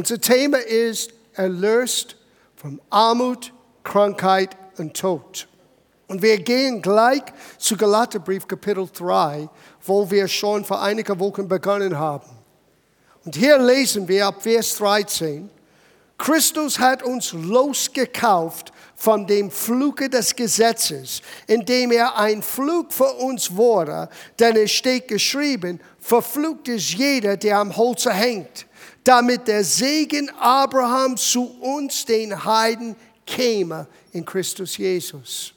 Unser Thema ist erlöst von Armut, Krankheit und Tod. Und wir gehen gleich zu Galaterbrief Kapitel 3, wo wir schon vor einigen Wochen begonnen haben. Und hier lesen wir ab Vers 13, Christus hat uns losgekauft von dem Fluke des Gesetzes, indem er ein Flug für uns wurde, denn es steht geschrieben, verflucht ist jeder, der am Holze hängt, damit der Segen Abrahams zu uns, den Heiden, käme in Christus Jesus.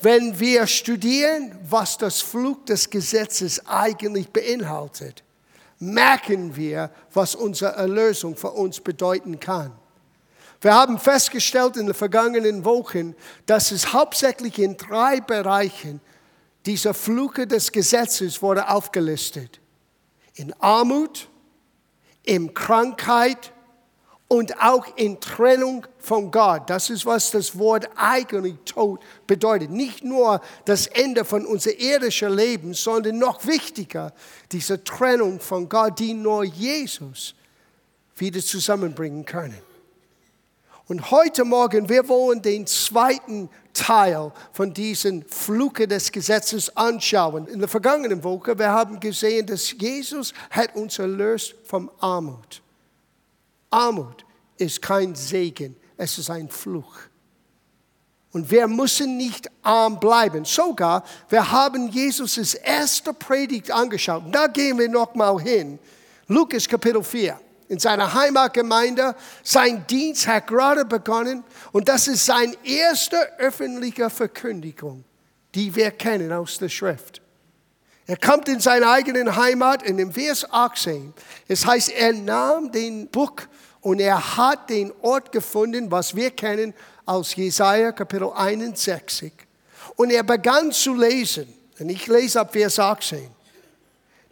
Wenn wir studieren, was das Flug des Gesetzes eigentlich beinhaltet, merken wir, was unsere Erlösung für uns bedeuten kann. Wir haben festgestellt in den vergangenen Wochen, dass es hauptsächlich in drei Bereichen dieser Fluche des Gesetzes wurde aufgelistet. In Armut, in Krankheit und auch in Trennung von Gott. Das ist, was das Wort eigentlich Tod bedeutet. Nicht nur das Ende von unser irdischen Leben, sondern noch wichtiger, diese Trennung von Gott, die nur Jesus wieder zusammenbringen können. Und heute Morgen, wir wollen den zweiten Teil von diesen Fluke des Gesetzes anschauen. In der vergangenen Woche, wir haben gesehen, dass Jesus hat uns erlöst vom Armut. Armut ist kein Segen, es ist ein Fluch. Und wir müssen nicht arm bleiben. Sogar, wir haben Jesus' erste Predigt angeschaut. Da gehen wir nochmal hin. Lukas Kapitel 4. In seiner Heimatgemeinde. Sein Dienst hat gerade begonnen. Und das ist seine erste öffentliche Verkündigung, die wir kennen aus der Schrift. Er kommt in seine eigene Heimat und im Vers 18, es heißt, er nahm den Buch und er hat den Ort gefunden, was wir kennen aus Jesaja Kapitel 61. Und er begann zu lesen. Und ich lese ab Vers 18.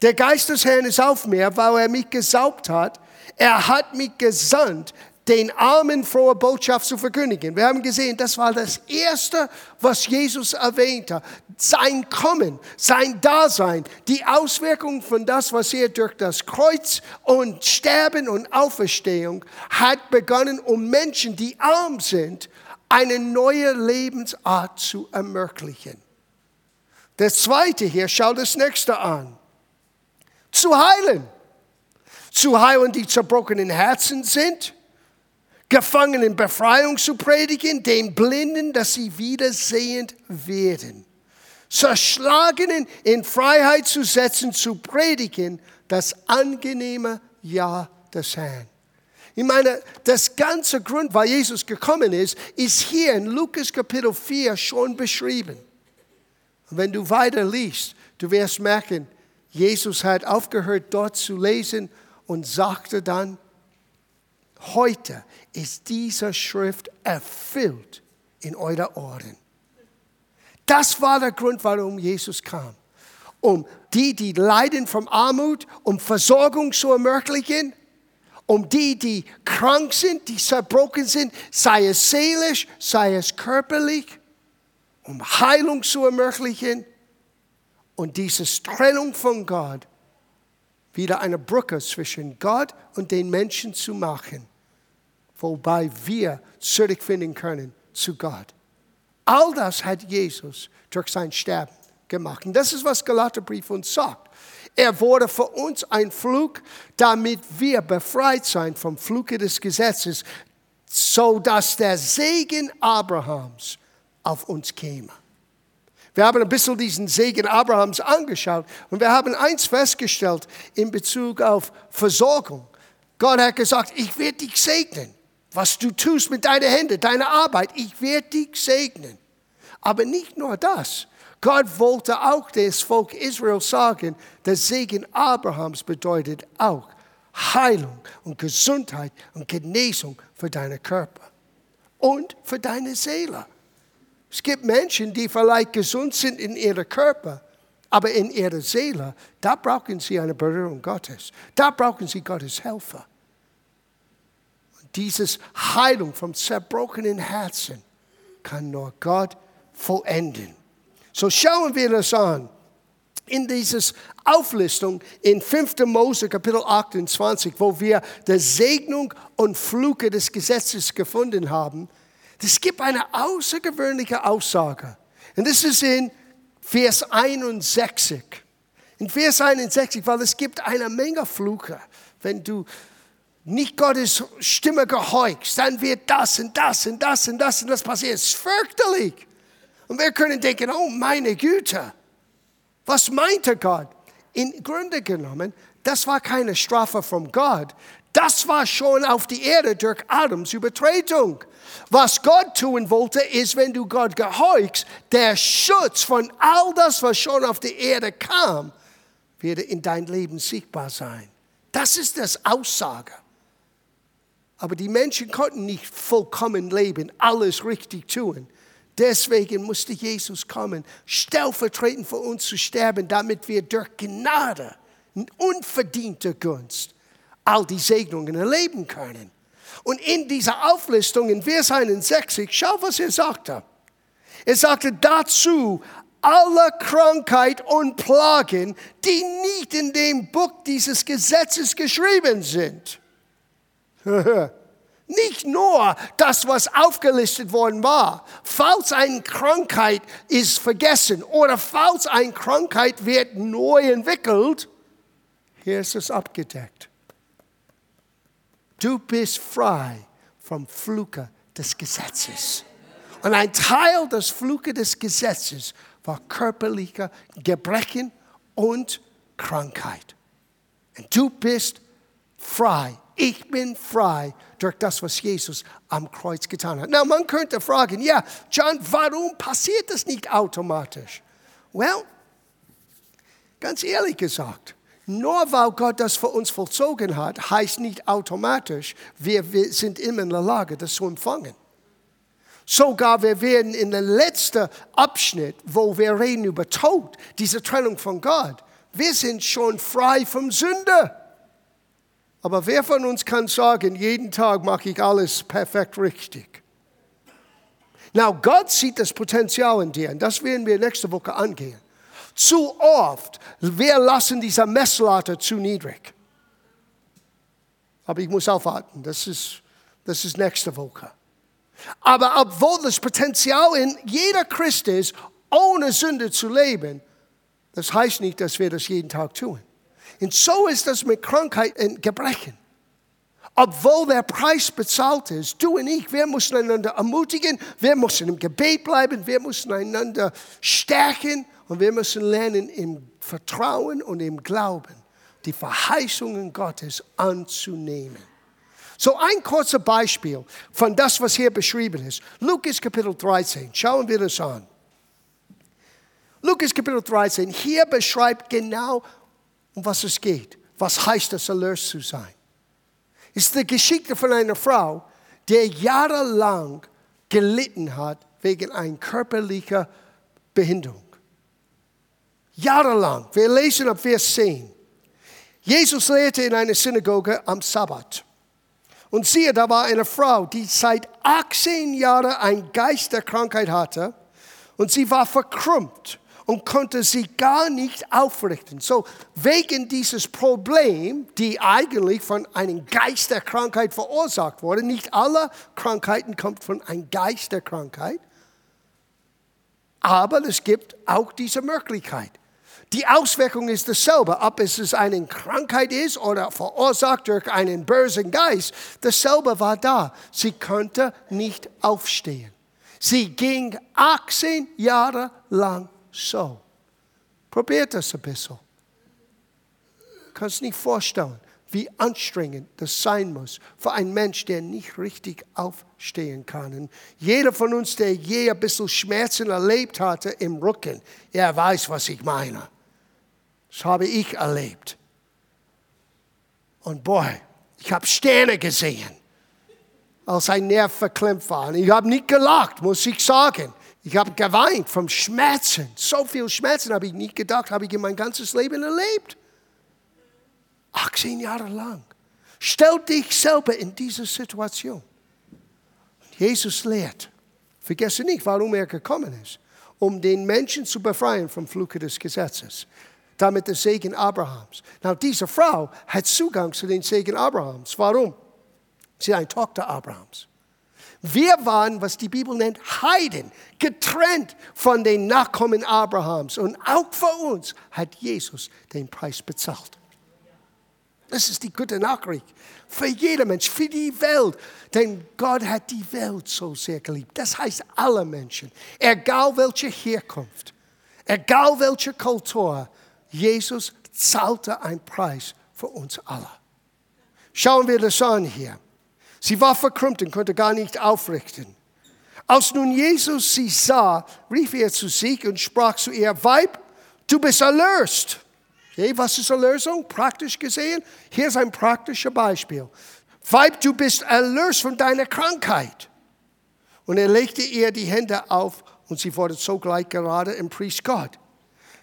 Der Geist des Herrn ist auf mir, weil er mich gesaugt hat. Er hat mich gesandt, den Armen frohe Botschaft zu verkündigen. Wir haben gesehen, das war das Erste, was Jesus erwähnte. Sein Kommen, sein Dasein, die Auswirkung von das, was er durch das Kreuz und Sterben und Auferstehung hat begonnen, um Menschen, die arm sind, eine neue Lebensart zu ermöglichen. Das Zweite hier, schau das nächste an. Zu heilen. Zu heilen, die zerbrochenen Herzen sind Gefangenen Befreiung zu predigen, den Blinden, dass sie wiedersehend werden. Zerschlagenen in Freiheit zu setzen, zu predigen, das angenehme Ja des Herrn. Ich meine, das ganze Grund, weil Jesus gekommen ist, ist hier in Lukas Kapitel 4 schon beschrieben. Und wenn du weiter liest, du wirst merken, Jesus hat aufgehört, dort zu lesen und sagte dann, heute ist diese Schrift erfüllt in eurer Ohren. Das war der Grund, warum Jesus kam. Um die, die leiden von Armut, um Versorgung zu ermöglichen, um die, die krank sind, die zerbrochen sind, sei es seelisch, sei es körperlich, um Heilung zu ermöglichen und diese Trennung von Gott wieder eine Brücke zwischen Gott und den Menschen zu machen wobei wir zurückfinden können zu Gott. All das hat Jesus durch sein Sterben gemacht. Und das ist, was Galaterbrief uns sagt. Er wurde für uns ein Flug, damit wir befreit sein vom Fluge des Gesetzes, so dass der Segen Abrahams auf uns käme. Wir haben ein bisschen diesen Segen Abrahams angeschaut und wir haben eins festgestellt in Bezug auf Versorgung. Gott hat gesagt, ich werde dich segnen was du tust mit deinen Händen, deine Arbeit. Ich werde dich segnen. Aber nicht nur das. Gott wollte auch das Volk Israel sagen, der Segen Abrahams bedeutet auch Heilung und Gesundheit und Genesung für deinen Körper und für deine Seele. Es gibt Menschen, die vielleicht gesund sind in ihrem Körper, aber in ihrer Seele, da brauchen sie eine Berührung Gottes. Da brauchen sie Gottes Helfer dieses Heilung vom zerbrochenen Herzen kann nur Gott vollenden. So schauen wir das an. in dieses Auflistung in 5. Mose Kapitel 28, wo wir die Segnung und Fluke des Gesetzes gefunden haben, es gibt eine außergewöhnliche Aussage. Und das ist in Vers 61. In Vers 61, weil es gibt eine Menge Fluche. Wenn du nicht Gottes Stimme gehorchst, dann wird das und das und das und das und das passieren. Es ist fürchterlich. Und wir können denken, oh meine Güte, was meinte Gott? In Grunde genommen, das war keine Strafe von Gott. Das war schon auf die Erde durch Adams Übertretung. Was Gott tun wollte, ist, wenn du Gott gehorchst, der Schutz von all das, was schon auf die Erde kam, werde in dein Leben sichtbar sein. Das ist das Aussage. Aber die Menschen konnten nicht vollkommen leben, alles richtig tun. Deswegen musste Jesus kommen, stellvertretend für uns zu sterben, damit wir durch Gnade, unverdiente Gunst, all die Segnungen erleben können. Und in dieser Auflistung in Vers 61, schau, was er sagte. Er sagte dazu, alle Krankheit und Plagen, die nicht in dem Buch dieses Gesetzes geschrieben sind. Nicht nur das, was aufgelistet worden war. Falls eine Krankheit ist vergessen oder falls eine Krankheit wird neu entwickelt, hier ist es abgedeckt. Du bist frei vom Fluke des Gesetzes. Und ein Teil des Fluke des Gesetzes war körperliche Gebrechen und Krankheit. Und du bist frei. Ich bin frei durch das, was Jesus am Kreuz getan hat. Na, man könnte fragen, ja, John, warum passiert das nicht automatisch? Well, ganz ehrlich gesagt, nur weil Gott das für uns vollzogen hat, heißt nicht automatisch, wir, wir sind immer in der Lage, das zu empfangen. Sogar wir werden in der letzten Abschnitt, wo wir reden über Tod, diese Trennung von Gott, wir sind schon frei vom Sünde. Aber wer von uns kann sagen, jeden Tag mache ich alles perfekt richtig? Now, Gott sieht das Potenzial in dir und das werden wir nächste Woche angehen. Zu oft, wir lassen diese Messlatte zu niedrig. Aber ich muss aufwarten, das ist, das ist nächste Woche. Aber obwohl das Potenzial in jeder Christ ist, ohne Sünde zu leben, das heißt nicht, dass wir das jeden Tag tun. Und so ist das mit Krankheit und Gebrechen. Obwohl der Preis bezahlt ist, du und ich, wir müssen einander ermutigen, wir müssen im Gebet bleiben, wir müssen einander stärken und wir müssen lernen, im Vertrauen und im Glauben die Verheißungen Gottes anzunehmen. So ein kurzes Beispiel von das, was hier beschrieben ist. Lukas Kapitel 13, schauen wir das an. Lukas Kapitel 13, hier beschreibt genau, um was es geht. Was heißt es, erlöst zu sein? Ist die Geschichte von einer Frau, die jahrelang gelitten hat wegen einer körperlichen Behinderung. Jahrelang. Wir lesen ab Vers 10. Jesus lehrte in einer Synagoge am Sabbat. Und siehe, da war eine Frau, die seit 18 Jahren ein Geist der Krankheit hatte und sie war verkrümmt und konnte sie gar nicht aufrichten. So, wegen dieses Problem, die eigentlich von einem Geist der Krankheit verursacht wurde, nicht alle Krankheiten kommen von einem Geist der Krankheit, aber es gibt auch diese Möglichkeit. Die Auswirkung ist dasselbe, ob es eine Krankheit ist oder verursacht durch einen bösen Geist. Dasselbe war da. Sie konnte nicht aufstehen. Sie ging 18 Jahre lang so. Probiert das ein bisschen. Kannst nicht vorstellen, wie anstrengend das sein muss für einen Mensch, der nicht richtig aufstehen kann. Und jeder von uns, der je ein bisschen Schmerzen erlebt hatte im Rücken, er weiß, was ich meine. Das habe ich erlebt. Und boy, ich habe Sterne gesehen, als ein Nerv verklemmt war. Und ich habe nicht gelacht, muss ich sagen. Ich habe geweint vom Schmerzen. So viel Schmerzen habe ich nicht gedacht, habe ich in mein ganzes Leben erlebt. 18 Jahre lang. Stell dich selber in diese Situation. Jesus lehrt. Vergesse nicht, warum er gekommen ist. Um den Menschen zu befreien vom Fluke des Gesetzes. Damit der Segen Abrahams. Na, diese Frau hat Zugang zu den Segen Abrahams. Warum? Sie ist eine Tochter Abrahams. Wir waren, was die Bibel nennt, Heiden, getrennt von den Nachkommen Abrahams. Und auch für uns hat Jesus den Preis bezahlt. Das ist die gute Nachricht. Für jeden Mensch, für die Welt. Denn Gott hat die Welt so sehr geliebt. Das heißt alle Menschen. Egal welche Herkunft, egal welche Kultur, Jesus zahlte einen Preis für uns alle. Schauen wir das an hier. Sie war verkrümmt und konnte gar nicht aufrichten. Als nun Jesus sie sah, rief er zu sich und sprach zu ihr, Weib, du bist erlöst. Okay, was ist Erlösung? Praktisch gesehen, hier ist ein praktisches Beispiel. Weib, du bist erlöst von deiner Krankheit. Und er legte ihr die Hände auf und sie wurde sogleich gerade im Priest Gott.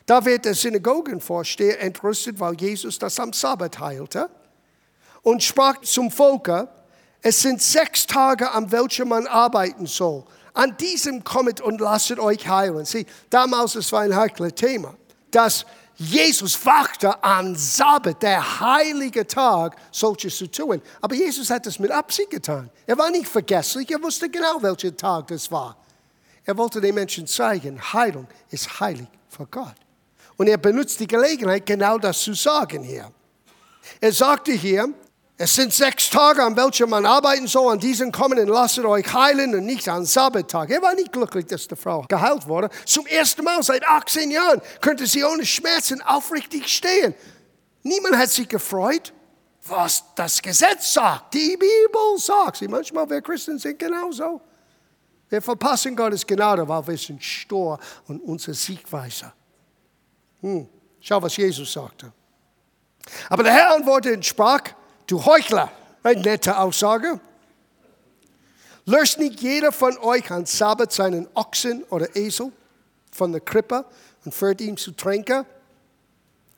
Da wird der Synagogenvorsteher entrüstet, weil Jesus das am Sabbat heilte und sprach zum Volke, es sind sechs Tage, an welchen man arbeiten soll. An diesem kommt und lasst euch heilen. Sieh, damals es war ein heikles Thema, dass Jesus wachte am Sabbat, der heilige Tag, solches zu tun. Aber Jesus hat das mit Absicht getan. Er war nicht vergesslich, er wusste genau, welcher Tag das war. Er wollte den Menschen zeigen, Heilung ist heilig vor Gott. Und er benutzt die Gelegenheit, genau das zu sagen hier. Er sagte hier, es sind sechs Tage, an welchen man arbeiten soll. An diesen kommen und lasst euch heilen und nicht an Sabbattag. Er war nicht glücklich, dass die Frau geheilt wurde. Zum ersten Mal seit 18 Jahren könnte sie ohne Schmerzen aufrichtig stehen. Niemand hat sich gefreut, was das Gesetz sagt. Die Bibel sagt. Sie manchmal, wir Christen sind genauso. Wir verpassen Gottes Gnade, weil wir sind stur und unsere Siegweise. Hm. Schau, was Jesus sagte. Aber der Herr antwortete und sprach, du Heuchler, eine nette Aussage. Löst nicht jeder von euch an Sabbat seinen Ochsen oder Esel von der Krippe und führt ihn zu trinken?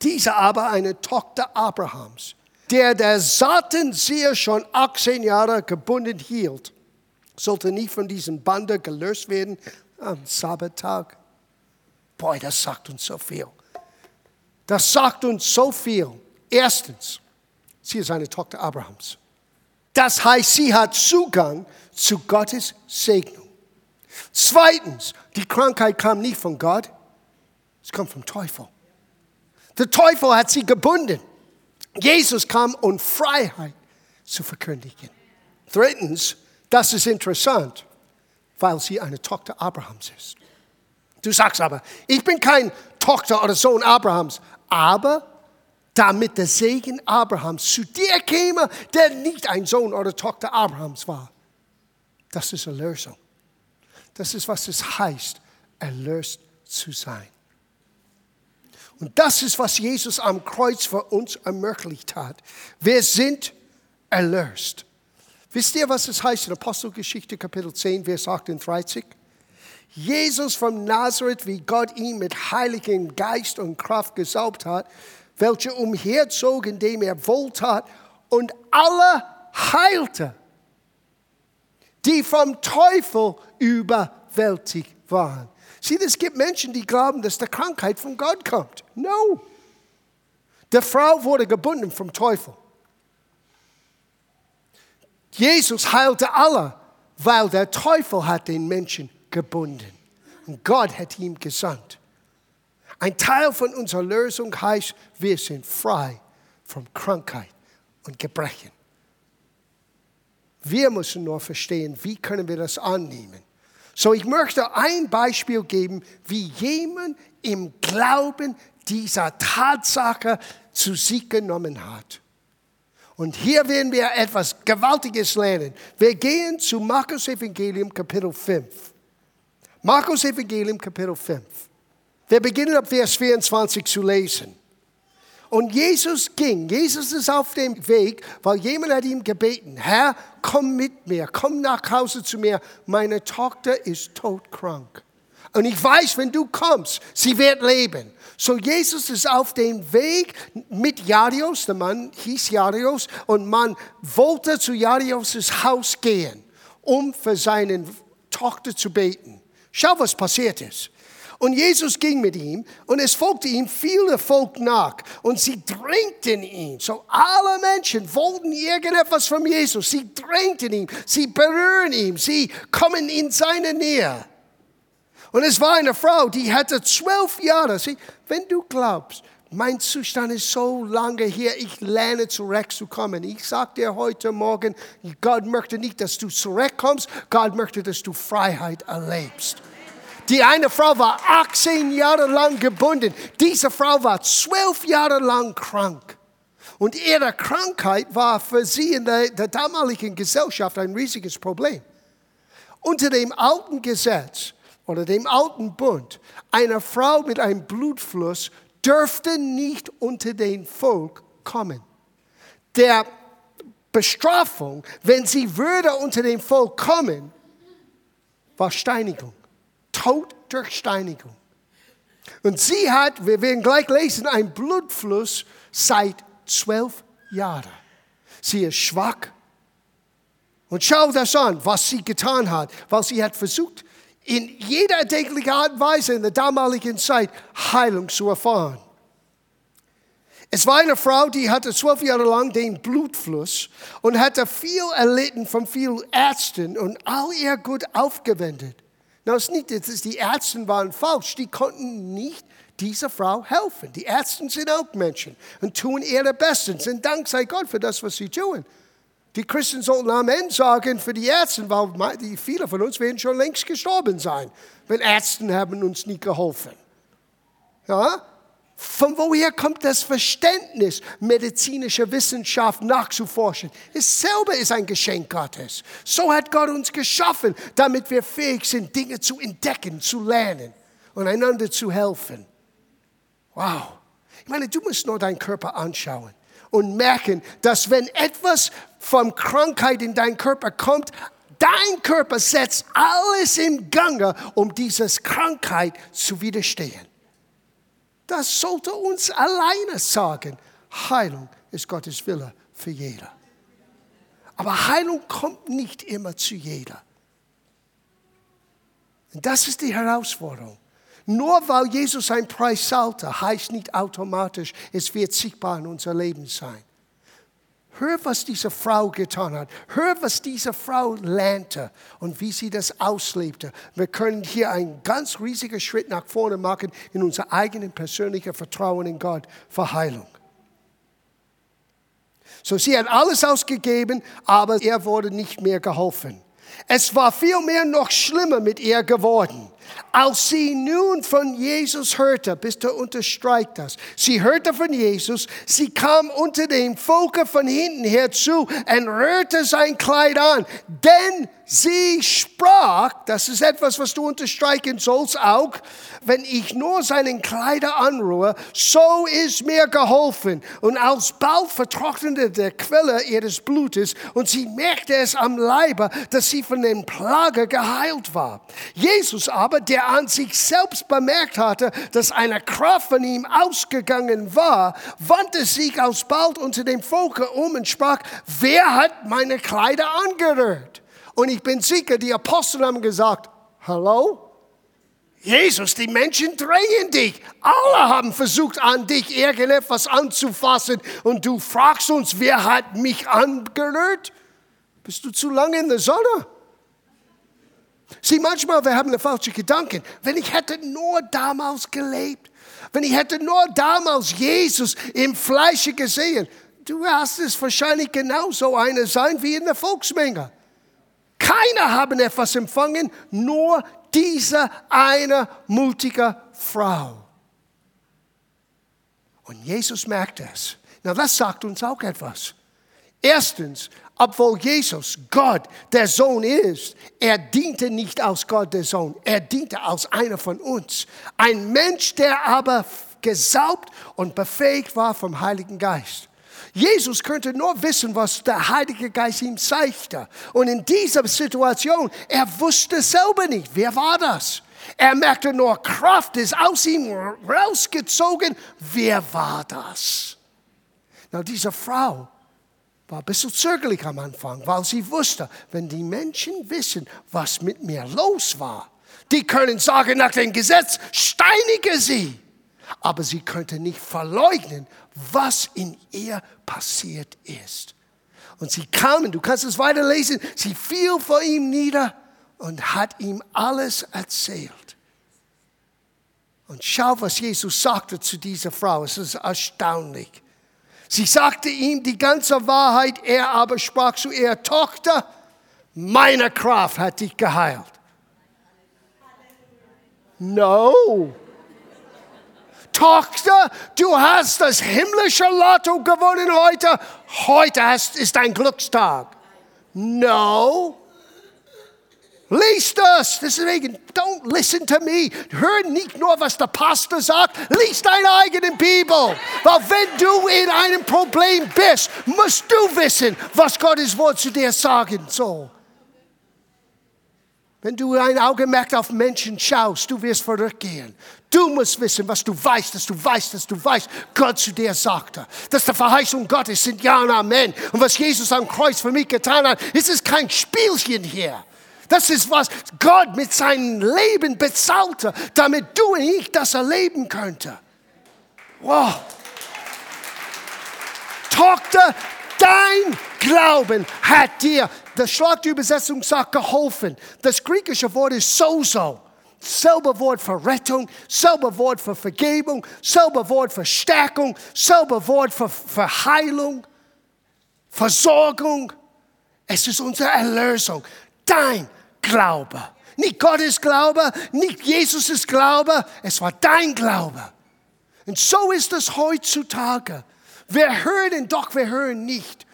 Diese aber eine Tochter Abrahams, der der Saatenseher schon 18 Jahre gebunden hielt, sollte nicht von diesem Bande gelöst werden am Sabbattag. Boy, das sagt uns so viel. Das sagt uns so viel. Erstens, Sie ist eine Tochter Abrahams. Das heißt, sie hat Zugang zu Gottes Segnung. Zweitens, die Krankheit kam nicht von Gott, es kommt vom Teufel. Der Teufel hat sie gebunden. Jesus kam, um Freiheit zu verkündigen. Drittens, das ist interessant, weil sie eine Tochter Abrahams ist. Du sagst aber, ich bin kein Tochter oder Sohn Abrahams, aber damit der Segen Abrahams zu dir käme, der nicht ein Sohn oder Tochter Abrahams war. Das ist Erlösung. Das ist, was es heißt, erlöst zu sein. Und das ist, was Jesus am Kreuz für uns ermöglicht hat. Wir sind erlöst. Wisst ihr, was es heißt in Apostelgeschichte Kapitel 10, Vers 38? Jesus von Nazareth, wie Gott ihn mit heiligem Geist und Kraft gesaubt hat, welche umherzog, indem er wohltat und alle heilte, die vom Teufel überwältigt waren. Sieh, es gibt Menschen, die glauben, dass die Krankheit von Gott kommt. No. Die Frau wurde gebunden vom Teufel. Jesus heilte alle, weil der Teufel hat den Menschen gebunden. Und Gott hat ihn gesandt. Ein Teil von unserer Lösung heißt, wir sind frei von Krankheit und Gebrechen. Wir müssen nur verstehen, wie können wir das annehmen. So, ich möchte ein Beispiel geben, wie jemand im Glauben dieser Tatsache zu sich genommen hat. Und hier werden wir etwas Gewaltiges lernen. Wir gehen zu Markus Evangelium Kapitel 5. Markus Evangelium Kapitel 5. Wir beginnen ab Vers 24 zu lesen. Und Jesus ging, Jesus ist auf dem Weg, weil jemand hat ihm gebeten, Herr, komm mit mir, komm nach Hause zu mir, meine Tochter ist todkrank. Und ich weiß, wenn du kommst, sie wird leben. So Jesus ist auf dem Weg mit Jarius, der Mann hieß Jarius, und man wollte zu Jarius' Haus gehen, um für seine Tochter zu beten. Schau, was passiert ist. Und Jesus ging mit ihm und es folgte ihm viele Volk nach und sie drängten ihn. So alle Menschen wollten irgendetwas von Jesus. Sie drängten ihn, sie berühren ihn, sie kommen in seine Nähe. Und es war eine Frau, die hatte zwölf Jahre. Sie, wenn du glaubst, mein Zustand ist so lange hier, ich lerne zurückzukommen. Ich sage dir heute Morgen, Gott möchte nicht, dass du zurückkommst, Gott möchte, dass du Freiheit erlebst. Die eine Frau war 18 Jahre lang gebunden. Diese Frau war 12 Jahre lang krank. Und ihre Krankheit war für sie in der, der damaligen Gesellschaft ein riesiges Problem. Unter dem alten Gesetz oder dem alten Bund, eine Frau mit einem Blutfluss dürfte nicht unter den Volk kommen. Der Bestrafung, wenn sie würde unter dem Volk kommen, war Steinigung. Tod durch Steinigung. Und sie hat, wir werden gleich lesen, einen Blutfluss seit zwölf Jahren. Sie ist schwach. Und schau das an, was sie getan hat, weil sie hat versucht, in jeder erdenklichen Art und Weise in der damaligen Zeit Heilung zu erfahren. Es war eine Frau, die hatte zwölf Jahre lang den Blutfluss und hatte viel erlitten von vielen Ärzten und all ihr Gut aufgewendet. Na, es ist nicht, dass die Ärzte waren falsch, die konnten nicht dieser Frau helfen. Die Ärzte sind auch Menschen und tun ihre Bestes. Und Dank sei Gott für das, was sie tun. Die Christen sollten Amen sagen für die Ärzte, weil viele von uns werden schon längst gestorben sein, wenn Ärzte haben uns nicht geholfen. Ja? Von woher kommt das Verständnis, medizinische Wissenschaft nachzuforschen? Es selber ist ein Geschenk Gottes. So hat Gott uns geschaffen, damit wir fähig sind, Dinge zu entdecken, zu lernen und einander zu helfen. Wow. Ich meine, du musst nur deinen Körper anschauen und merken, dass wenn etwas von Krankheit in deinen Körper kommt, dein Körper setzt alles in Gange, um dieses Krankheit zu widerstehen. Das sollte uns alleine sagen. Heilung ist Gottes Wille für jeder. Aber Heilung kommt nicht immer zu jeder. Und das ist die Herausforderung. Nur weil Jesus einen Preis zahlte, heißt nicht automatisch, es wird sichtbar in unser Leben sein. Hör, was diese Frau getan hat. Hör, was diese Frau lernte und wie sie das auslebte. Wir können hier einen ganz riesigen Schritt nach vorne machen in unser eigenen persönlichen Vertrauen in Gott für Heilung. So, sie hat alles ausgegeben, aber ihr wurde nicht mehr geholfen. Es war vielmehr noch schlimmer mit ihr geworden. Als sie nun von Jesus hörte, bitte unterstreicht das. Sie hörte von Jesus, sie kam unter dem Volk von hinten herzu und rührte sein Kleid an. Denn sie sprach, das ist etwas, was du unterstreichen sollst auch, wenn ich nur seinen Kleider anrühre, so ist mir geholfen. Und alsbald vertrocknete der Quelle ihres Blutes und sie merkte es am Leibe, dass sie von den Plage geheilt war. Jesus aber, der an sich selbst bemerkt hatte, dass eine Kraft von ihm ausgegangen war, wandte sich alsbald unter dem Volk um und sprach, wer hat meine Kleider angerührt? Und ich bin sicher, die Apostel haben gesagt, hallo? Jesus, die Menschen drehen dich. Alle haben versucht, an dich irgendetwas anzufassen. Und du fragst uns, wer hat mich angerührt? Bist du zu lange in der Sonne? Sieh, manchmal, wir haben eine falsche Gedanken. Wenn ich hätte nur damals gelebt, wenn ich hätte nur damals Jesus im Fleische gesehen, du hast es wahrscheinlich genauso eine sein wie in der Volksmenge. Keiner haben etwas empfangen, nur diese eine mutige Frau. Und Jesus merkt es. Na, das sagt uns auch etwas. Erstens, obwohl Jesus Gott der Sohn ist, er diente nicht als Gott der Sohn, er diente als einer von uns. Ein Mensch, der aber gesaubt und befähigt war vom Heiligen Geist. Jesus könnte nur wissen, was der Heilige Geist ihm zeigte. Und in dieser Situation, er wusste selber nicht, wer war das? Er merkte nur, Kraft ist aus ihm rausgezogen. Wer war das? Na, diese Frau war ein bisschen zögerlich am Anfang, weil sie wusste, wenn die Menschen wissen, was mit mir los war, Die können sagen nach dem Gesetz, steinige sie. Aber sie könnte nicht verleugnen, was in ihr passiert ist. Und sie kamen, du kannst es weiterlesen, sie fiel vor ihm nieder und hat ihm alles erzählt. Und schau, was Jesus sagte zu dieser Frau. Es ist erstaunlich. Sie sagte ihm die ganze Wahrheit, er aber sprach zu ihr, Tochter, meine Kraft hat dich geheilt. No. Tochter, du hast das himmlische Lotto gewonnen heute. Heute ist dein Glückstag. No. Lies das. Deswegen, don't listen to me. Hör nicht nur, was der Pastor sagt. Lies deine eigene Bibel. Weil wenn du in einem Problem bist, musst du wissen, was Gottes Wort zu dir sagen soll. Wenn du ein Augenmerk auf Menschen schaust, du wirst verrückt Du musst wissen, was du weißt, dass du weißt, dass du weißt, Gott zu dir sagte. Dass die Verheißung Gottes sind Ja und Amen. Und was Jesus am Kreuz für mich getan hat, ist es kein Spielchen hier. Das ist, was Gott mit seinem Leben bezahlte, damit du und ich das erleben könnte. Wow. Tochter, dein Glauben hat dir, das Schlagübersetzung sagt geholfen. Das griechische Wort ist sozo. Selber Wort für Rettung, selber Wort für Vergebung, selber Wort für Stärkung, selber Wort für, für Heilung, Versorgung. Es ist unsere Erlösung. Dein Glaube. Nicht Gottes Glaube, nicht Jesus' Glaube, es war dein Glaube. Und so ist es heutzutage. Wir hören, doch wir hören nicht.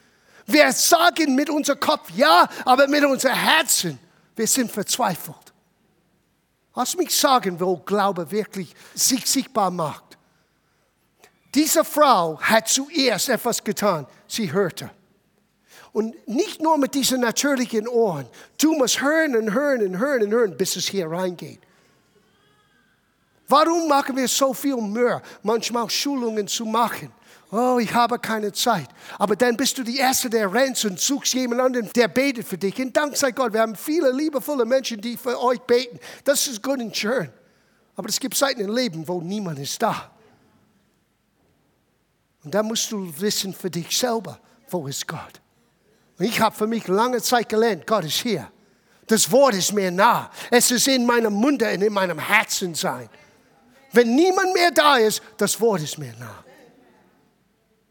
Wir sagen mit unserem Kopf ja, aber mit unserem Herzen, wir sind verzweifelt. Lass mich sagen, wo Glaube wirklich sich sichtbar macht. Diese Frau hat zuerst etwas getan. Sie hörte. Und nicht nur mit diesen natürlichen Ohren. Du musst hören und hören und hören und hören, bis es hier reingeht. Warum machen wir so viel Mühe, manchmal Schulungen zu machen? Oh, ich habe keine Zeit. Aber dann bist du die Erste, der rennt und suchst jemanden, der betet für dich. Und dank sei Gott, wir haben viele liebevolle Menschen, die für euch beten. Das ist gut und schön. Aber es gibt Zeiten im Leben, wo niemand ist da. Und da musst du wissen für dich selber, wo ist Gott? Und ich habe für mich lange Zeit gelernt, Gott ist hier. Das Wort ist mir nah. Es ist in meinem Munde und in meinem Herzen sein. Wenn niemand mehr da ist, das Wort ist mir nah.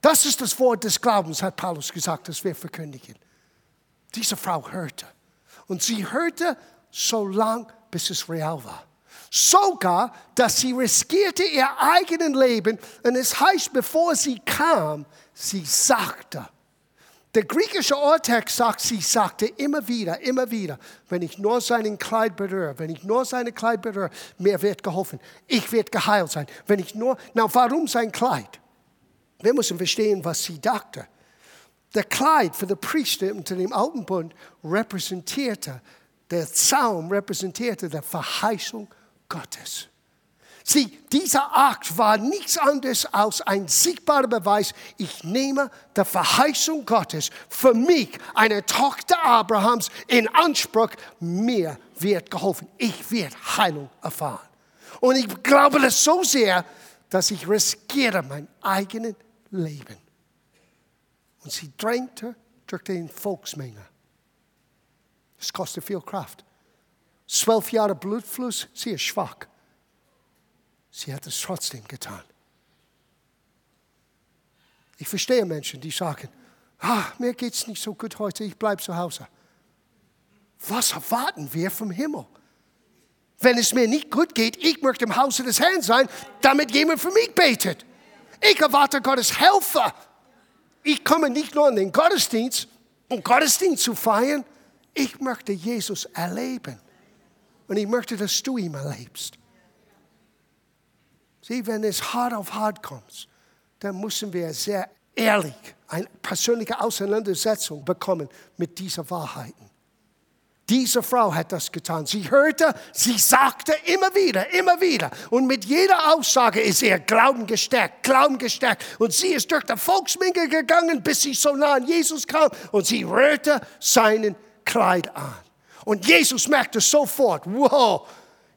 Das ist das Wort des Glaubens, hat Paulus gesagt, das wir verkündigen. Diese Frau hörte. Und sie hörte so lang, bis es real war. Sogar, dass sie riskierte ihr eigenes Leben. Und es heißt, bevor sie kam, sie sagte, der griechische Urtext sagt, sie sagte immer wieder, immer wieder, wenn ich nur seinen Kleid berühre, wenn ich nur seine Kleid berühre, mir wird geholfen. Ich werde geheilt sein. Wenn ich nur, na, warum sein Kleid? Wir müssen verstehen, was sie dachte. Der Kleid für den Priester unter dem Alten repräsentierte, der Zaum repräsentierte die Verheißung Gottes. Sieh, dieser Akt war nichts anderes als ein sichtbarer Beweis, ich nehme die Verheißung Gottes für mich, eine Tochter Abrahams, in Anspruch, mir wird geholfen. Ich werde Heilung erfahren. Und ich glaube das so sehr, dass ich riskiere mein eigenes Leben. Und sie drängte durch die Volksmenge. Es kostet viel Kraft. Zwölf Jahre Blutfluss, sie ist schwach. Sie hat es trotzdem getan. Ich verstehe Menschen, die sagen, ah, mir geht es nicht so gut heute, ich bleibe zu Hause. Was erwarten wir vom Himmel? Wenn es mir nicht gut geht, ich möchte im Hause des Herrn sein, damit jemand für mich betet. Ich erwarte Gottes Helfer. Ich komme nicht nur in den Gottesdienst, um Gottesdienst zu feiern. Ich möchte Jesus erleben. Und ich möchte, dass du ihn erlebst. Sieh, wenn es hart auf hart kommt, dann müssen wir sehr ehrlich eine persönliche Auseinandersetzung bekommen mit diesen Wahrheiten. Diese Frau hat das getan. Sie hörte, sie sagte immer wieder, immer wieder. Und mit jeder Aussage ist ihr Glauben gestärkt, Glauben gestärkt. Und sie ist durch die Volksmenge gegangen, bis sie so nah an Jesus kam. Und sie rührte seinen Kleid an. Und Jesus merkte sofort, wow,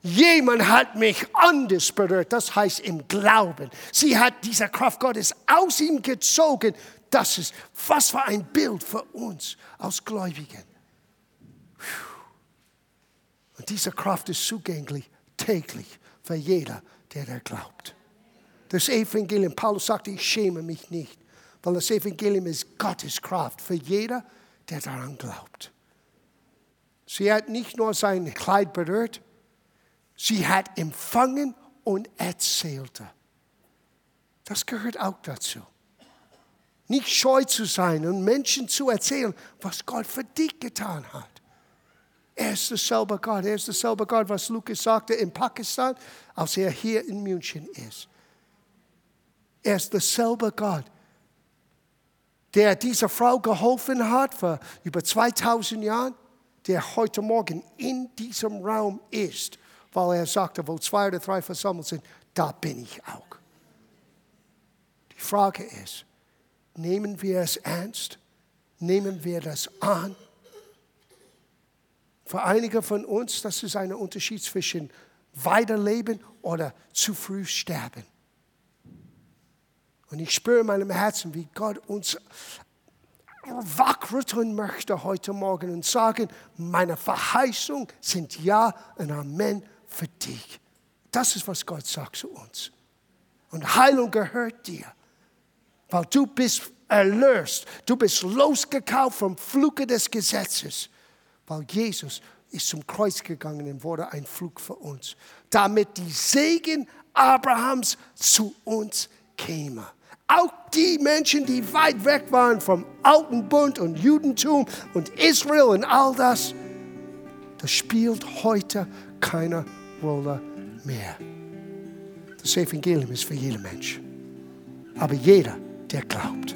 Jemand hat mich anders berührt. Das heißt im Glauben. Sie hat diese Kraft Gottes aus ihm gezogen. Das ist, was für ein Bild für uns als Gläubigen. Und diese Kraft ist zugänglich täglich für jeder, der da glaubt. Das Evangelium, Paulus sagte, ich schäme mich nicht, weil das Evangelium ist Gottes Kraft für jeder, der daran glaubt. Sie hat nicht nur sein Kleid berührt, sie hat empfangen und erzählte. Das gehört auch dazu. Nicht scheu zu sein und Menschen zu erzählen, was Gott für dich getan hat. Er ist derselbe Gott. Er ist derselbe Gott, was Lukas sagte in Pakistan, als er hier in München ist. Er ist derselbe Gott, der dieser Frau geholfen hat vor über 2000 Jahren, der heute Morgen in diesem Raum ist, weil er sagte, wo zwei oder drei versammelt sind, da bin ich auch. Die Frage ist, nehmen wir es ernst? Nehmen wir das an? Für einige von uns, das ist ein Unterschied zwischen weiterleben oder zu früh sterben. Und ich spüre in meinem Herzen, wie Gott uns wachrütteln möchte heute Morgen und sagen, meine Verheißungen sind Ja und Amen für dich. Das ist, was Gott sagt zu uns. Und Heilung gehört dir, weil du bist erlöst, du bist losgekauft vom Fluke des Gesetzes weil Jesus ist zum Kreuz gegangen und wurde ein Flug für uns, damit die Segen Abrahams zu uns käme. Auch die Menschen, die weit weg waren vom alten Bund und Judentum und Israel und all das, das spielt heute keine Rolle mehr. Das Evangelium ist für jeden Mensch, aber jeder, der glaubt.